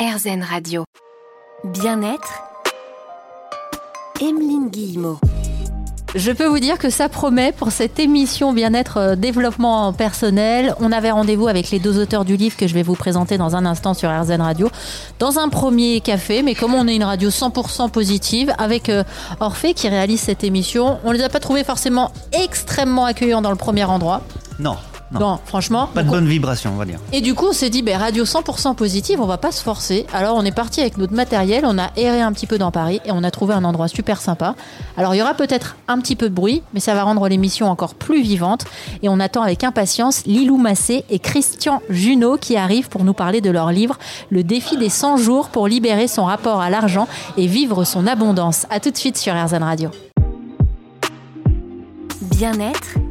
RZN Radio. Bien-être. Emeline Guillemot. Je peux vous dire que ça promet pour cette émission bien-être euh, développement personnel. On avait rendez-vous avec les deux auteurs du livre que je vais vous présenter dans un instant sur RZN Radio. Dans un premier café, mais comme on est une radio 100% positive, avec euh, Orphée qui réalise cette émission, on les a pas trouvés forcément extrêmement accueillants dans le premier endroit. Non, non. Non, franchement. Pas de bonne vibration, on va dire. Et du coup, on s'est dit, ben, radio 100% positive, on va pas se forcer. Alors, on est parti avec notre matériel, on a erré un petit peu dans Paris et on a trouvé un endroit super sympa. Alors, il y aura peut-être un petit peu de bruit, mais ça va rendre l'émission encore plus vivante. Et on attend avec impatience Lilou Massé et Christian Junot qui arrivent pour nous parler de leur livre Le défi des 100 jours pour libérer son rapport à l'argent et vivre son abondance. À tout de suite sur RZN Radio. Bien-être.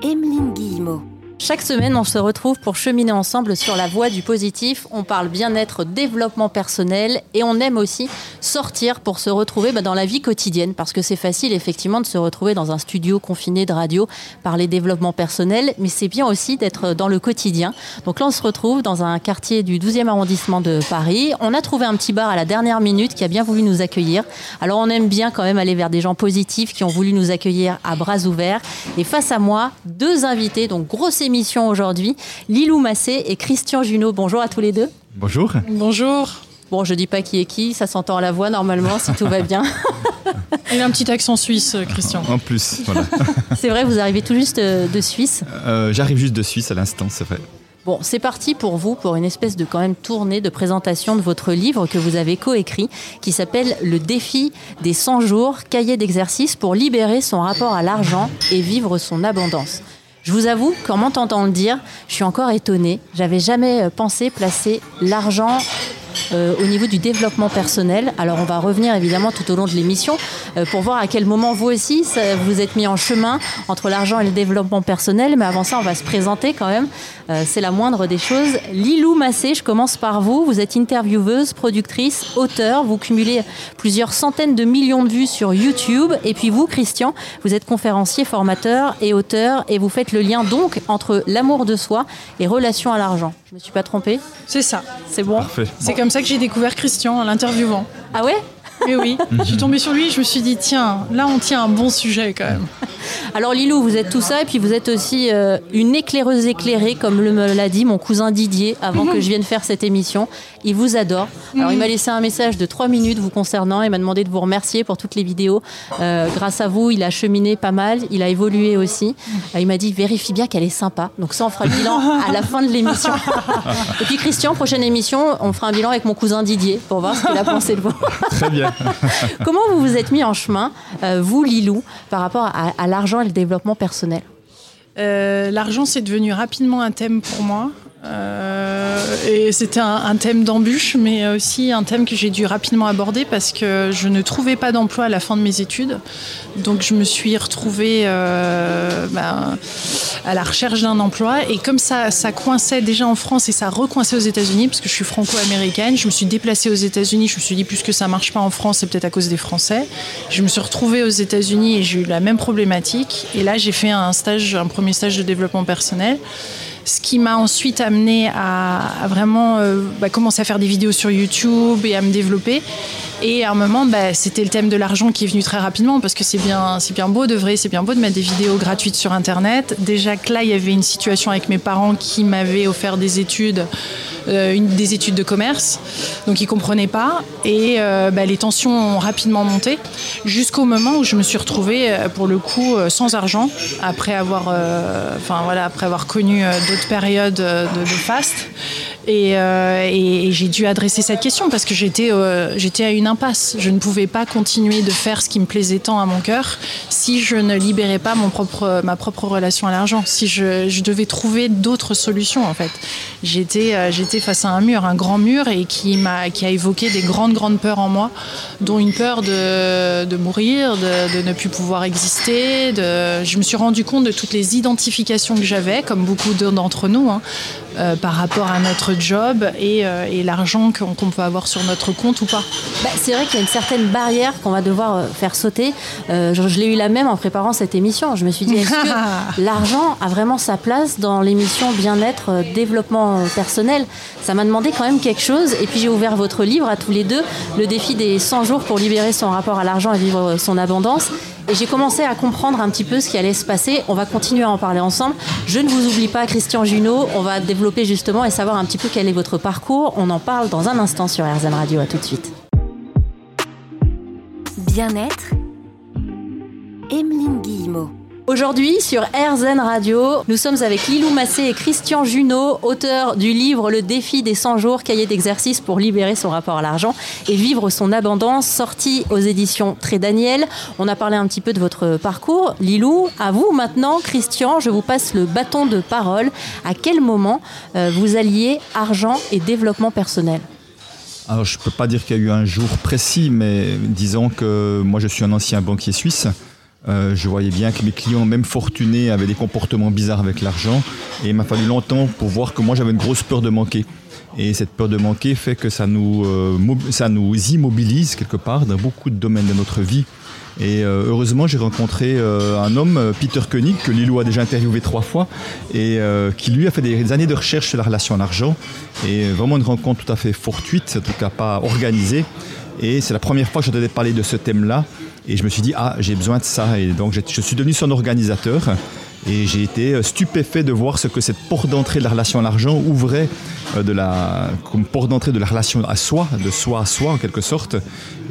Emeline Guillemot. Chaque semaine, on se retrouve pour cheminer ensemble sur la voie du positif. On parle bien-être, développement personnel et on aime aussi sortir pour se retrouver bah, dans la vie quotidienne parce que c'est facile effectivement de se retrouver dans un studio confiné de radio, parler développement personnel, mais c'est bien aussi d'être dans le quotidien. Donc là, on se retrouve dans un quartier du 12e arrondissement de Paris. On a trouvé un petit bar à la dernière minute qui a bien voulu nous accueillir. Alors on aime bien quand même aller vers des gens positifs qui ont voulu nous accueillir à bras ouverts. Et face à moi, deux invités, donc grosse émission aujourd'hui, Lilou Massé et Christian Junot. Bonjour à tous les deux. Bonjour. Bonjour. Bon, je dis pas qui est qui, ça s'entend à la voix normalement si tout va bien. Il a un petit accent suisse, euh, Christian. En plus, voilà. C'est vrai, vous arrivez tout juste euh, de Suisse. Euh, J'arrive juste de Suisse à l'instant, c'est vrai. Bon, c'est parti pour vous pour une espèce de quand même tournée de présentation de votre livre que vous avez coécrit qui s'appelle Le défi des 100 jours, cahier d'exercice pour libérer son rapport à l'argent et vivre son abondance. Je vous avoue qu'en m'entendant le dire, je suis encore étonnée. J'avais jamais euh, pensé placer l'argent euh, au niveau du développement personnel. Alors on va revenir évidemment tout au long de l'émission euh, pour voir à quel moment vous aussi vous êtes mis en chemin entre l'argent et le développement personnel. Mais avant ça, on va se présenter quand même. Euh, C'est la moindre des choses. Lilou Massé, je commence par vous. Vous êtes intervieweuse, productrice, auteur. Vous cumulez plusieurs centaines de millions de vues sur YouTube. Et puis vous, Christian, vous êtes conférencier, formateur et auteur. Et vous faites le lien donc entre l'amour de soi et relation à l'argent. Je me suis pas trompée C'est ça. C'est bon Parfait. C'est comme ça que j'ai découvert Christian en l'interviewant. Ah ouais? Mais oui, je suis tombée sur lui et je me suis dit, tiens, là on tient un bon sujet quand même. Alors Lilou, vous êtes tout ça et puis vous êtes aussi euh, une éclaireuse éclairée, comme le- me l'a dit mon cousin Didier avant que je vienne faire cette émission. Il vous adore. Alors il m'a laissé un message de 3 minutes vous concernant et m'a demandé de vous remercier pour toutes les vidéos. Euh, grâce à vous, il a cheminé pas mal, il a évolué aussi. Euh, il m'a dit vérifie bien qu'elle est sympa. Donc ça, on fera le bilan à la fin de l'émission. et puis Christian, prochaine émission, on fera un bilan avec mon cousin Didier pour voir ce qu'il a pensé de vous. Très bien. Comment vous vous êtes mis en chemin, vous Lilou, par rapport à, à l'argent et le développement personnel Euh, L'argent, c'est devenu rapidement un thème pour moi. Euh, et c'était un, thème d'embûche, mais aussi un thème que j'ai dû rapidement aborder parce que je ne trouvais pas d'emploi à la fin de mes études. Donc je me suis retrouvée euh, ben, à la recherche d'un emploi. Et comme ça, ça coinçait déjà en France et ça recoinçait aux États-Unis, parce que je suis franco-américaine, je me suis déplacée aux États-Unis. Je me suis dit, puisque ça marche pas en France, c'est peut-être à cause des Français. Je me suis retrouvée aux États-Unis et j'ai eu la même problématique. Et là, j'ai fait un stage, un premier stage de développement personnel. Ce qui m'a ensuite amené à, vraiment euh, bah, commencer à faire des vidéos sur YouTube et à me développer. Et à un moment, bah, c'était le thème de l'argent qui est venu très rapidement parce que c'est bien, c'est bien beau de vrai, c'est bien beau de mettre des vidéos gratuites sur Internet. Déjà que là, il y avait une situation avec mes parents qui m'avaient offert des études, euh, des études de commerce, donc ils comprenaient pas. Et euh, bah, les tensions ont rapidement monté jusqu'au moment où je me suis retrouvée, euh, pour le coup, sans argent après avoir, enfin voilà, après avoir connu d'autres périodes de, de faste. Et, euh, et- j'ai dû adresser cette question parce que j'étais euh, j'étais à une impasse. Je ne pouvais pas continuer de faire ce qui me plaisait tant à mon cœur si je ne libérais pas mon propre, ma propre relation à l'argent. Si je, devais trouver d'autres solutions en fait. J'étais euh, j'étais face à un mur, un grand mur et qui m'a qui a évoqué des grandes grandes peurs en moi, dont une peur de, de mourir, de, ne plus pouvoir exister. Je me suis rendu compte de toutes les identifications que j'avais, comme beaucoup d'entre nous. hein, par rapport à notre job et, euh, et l'argent qu'on peut avoir sur notre compte ou pas. Bah, c'est vrai qu'il y a une certaine barrière qu'on va devoir euh, faire sauter. Euh, je je l'ai eu la même en préparant cette émission. Je me suis dit, est-ce que l'argent a vraiment sa place dans l'émission bien-être, euh, développement personnel? Ça m'a demandé quand même quelque chose. Et puis j'ai ouvert votre livre à tous les deux, le défi des 100 jours pour libérer son rapport à l'argent et vivre son abondance. Et j'ai commencé à comprendre un petit peu ce qui allait se passer. On va continuer à en parler ensemble. Je ne vous oublie pas, Christian Junot. On va développer justement et savoir un petit peu quel est votre parcours. On en parle dans un instant sur RZN Radio. À tout de suite. Bien-être. Emeline Guillemot. Aujourd'hui, sur RZN Radio, nous sommes avec Lilou Massé et Christian Junot, auteurs du livre Le défi des 100 jours, cahier d'exercice pour libérer son rapport à l'argent et vivre son abondance, sorti aux éditions Très Daniel. On a parlé un petit peu de votre parcours. Lilou, à vous maintenant, Christian, je vous passe le bâton de parole. À quel moment euh, vous alliez argent et développement personnel? Alors, je ne peux pas dire qu'il y a eu un jour précis, mais disons que moi, je suis un ancien banquier suisse. Euh, je voyais bien que mes clients, même fortunés, avaient des comportements bizarres avec l'argent. Et il m'a fallu longtemps pour voir que moi, j'avais une grosse peur de manquer. Et cette peur de manquer fait que ça nous, euh, ça nous immobilise quelque part dans beaucoup de domaines de notre vie. Et euh, heureusement, j'ai rencontré un homme, Peter Koenig, que Lilou a déjà interviewé trois fois, et qui lui a fait des années de recherche sur la relation à l'argent. Et vraiment une rencontre tout à fait fortuite, en tout cas pas organisée. Et c'est la première fois que j'entendais parler de ce thème-là. Et je me suis dit, ah, j'ai besoin de ça. Et donc, je suis devenu son organisateur. Et j'ai été euh, stupéfait de voir ce que cette porte d'entrée de la relation à l'argent ouvrait euh, de la, comme porte d'entrée de la relation à soi, de soi à soi en quelque sorte.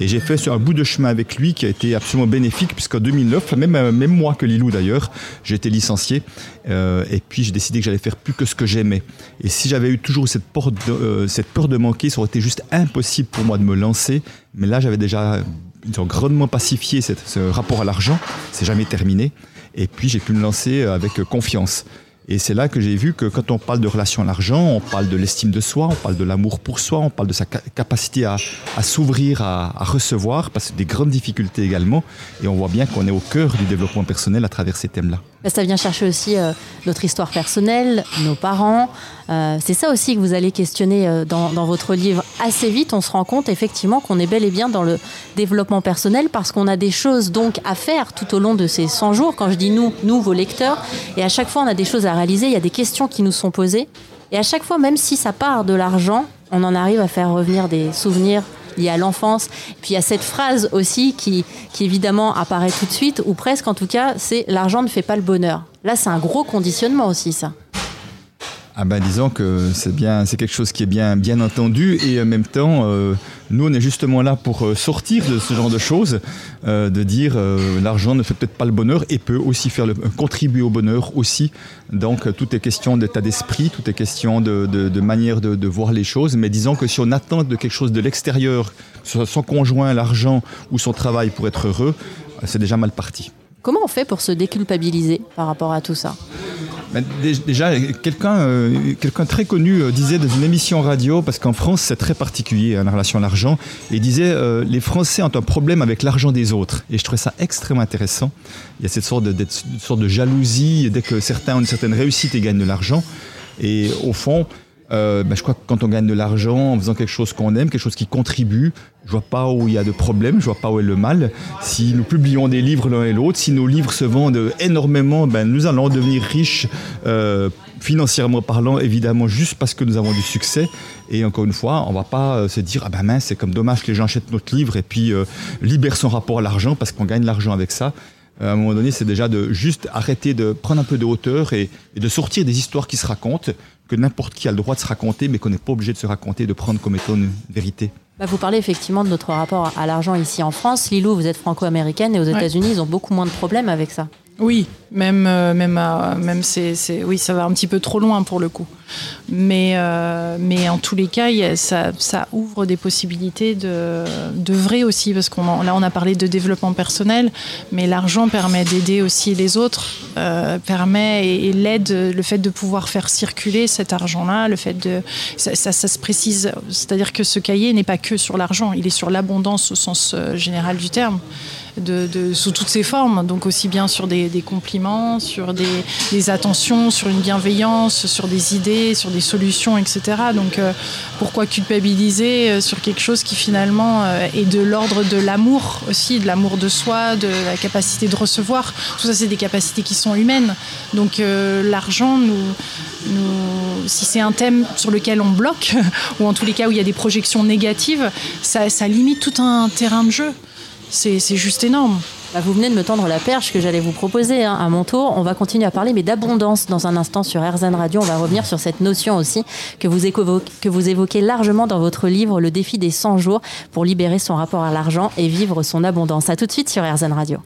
Et j'ai fait un bout de chemin avec lui qui a été absolument bénéfique puisqu'en 2009, même, euh, même moi que Lilou d'ailleurs, j'ai été licencié. Et puis j'ai décidé que j'allais faire plus que ce que j'aimais. Et si j'avais eu toujours cette, porte cette peur de manquer, ça aurait été juste impossible pour moi de me lancer. Mais là, j'avais déjà disons, grandement pacifié ce rapport à l'argent. C'est jamais terminé. Et puis j'ai pu me lancer avec confiance. Et c'est là que j'ai vu que quand on parle de relation à l'argent, on parle de l'estime de soi, on parle de l'amour pour soi, on parle de sa ca- capacité à, s'ouvrir, à, recevoir, parce que des grandes difficultés également. Et on voit bien qu'on est au cœur du développement personnel à travers ces thèmes-là. Bah, Ça vient chercher aussi euh, notre histoire personnelle, nos parents. Euh, c'est ça aussi que vous allez questionner euh, dans, dans votre livre. Assez vite, on se rend compte effectivement qu'on est bel et bien dans le développement personnel parce qu'on a des choses donc à faire tout au long de ces 100 jours. Quand je dis nous, nous, vos lecteurs, et à chaque fois on a des choses à il y a des questions qui nous sont posées. Et à chaque fois, même si ça part de l'argent, on en arrive à faire revenir des souvenirs liés à l'enfance. Puis il y a cette phrase aussi qui, qui évidemment apparaît tout de suite, ou presque en tout cas, c'est l'argent ne fait pas le bonheur. Là, c'est un gros conditionnement aussi, ça. Ah ben disons que c'est bien, c'est quelque chose qui est bien, bien entendu et en même temps, euh, nous on est justement là pour euh, sortir de ce genre de choses, euh, de dire euh, l'argent ne fait peut-être pas le bonheur et peut aussi faire le, contribuer au bonheur aussi. Donc tout est question d'état d'esprit, tout est question de, manière de, de voir les choses. Mais disons que si on attend de quelque chose de l'extérieur, son conjoint, l'argent ou son travail pour être heureux, c'est déjà mal parti. Comment on fait pour se déculpabiliser par rapport à tout ça? Déjà, quelqu'un euh, quelqu'un très connu euh, disait dans une émission radio, parce qu'en France c'est très particulier hein, la relation à l'argent, et il disait euh, les Français ont un problème avec l'argent des autres. Et je trouvais ça extrêmement intéressant. Il y a cette sorte de, une sorte de jalousie dès que certains ont une certaine réussite et gagnent de l'argent. Et au fond, euh, ben, je crois que quand on gagne de l'argent en faisant quelque chose qu'on aime, quelque chose qui contribue, je vois pas où il y a de problème, je vois pas où est le mal. Si nous publions des livres l'un et l'autre, si nos livres se vendent énormément, ben, nous allons devenir riches euh, financièrement parlant, évidemment, juste parce que nous avons du succès. Et encore une fois, on va pas euh, se dire ah ben mince, c'est comme dommage que les gens achètent notre livre et puis euh, libèrent son rapport à l'argent parce qu'on gagne l'argent avec ça. Euh, à un moment donné, c'est déjà de juste arrêter de prendre un peu de hauteur et, et de sortir des histoires qui se racontent, que n'importe qui a le droit de se raconter, mais qu'on n'est pas obligé de se raconter, de prendre comme étant une vérité. Bah, Vous parlez effectivement de notre rapport à l'argent ici en France. Lilou, vous êtes franco-américaine et aux Ouais. États-Unis, ils ont beaucoup moins de problèmes avec ça. Oui, même, euh, même, à- même c'est, oui, ça va un petit peu trop loin pour le coup. Mais, euh, mais en tous les cas, ça, ça ouvre des possibilités de, de vrai aussi, parce qu'on là, on a parlé de développement personnel, mais l'argent permet d'aider aussi les autres, euh, permet et, l'aide, le fait de pouvoir faire circuler cet argent-là, le fait de, ça, ça- se précise, c'est-à-dire que ce cahier n'est pas que sur l'argent, il est sur l'abondance au sens euh, général du terme. Sous toutes ses formes. Donc aussi bien sur des, compliments, sur des, attentions, sur une bienveillance, sur des idées, sur des solutions, etc. Donc euh, pourquoi culpabiliser euh, sur quelque chose qui finalement est de l'ordre de l'amour aussi, de l'amour de soi, de la capacité de recevoir. Tout ça, c'est des capacités qui sont humaines. Donc l'argent si c'est un thème sur lequel on bloque, ou en tous les cas où il y a des projections négatives, ça, limite tout un terrain de jeu. C'est juste énorme. Bah, vous venez de me tendre la perche que j'allais vous proposer hein, à mon tour. On va continuer à parler, mais d'abondance dans un instant sur RZN Radio. On va revenir sur cette notion aussi que vous, évoquez, que vous évoquez largement dans votre livre, Le défi des 100 jours pour libérer son rapport à l'argent et vivre son abondance. A tout de suite sur RZN Radio.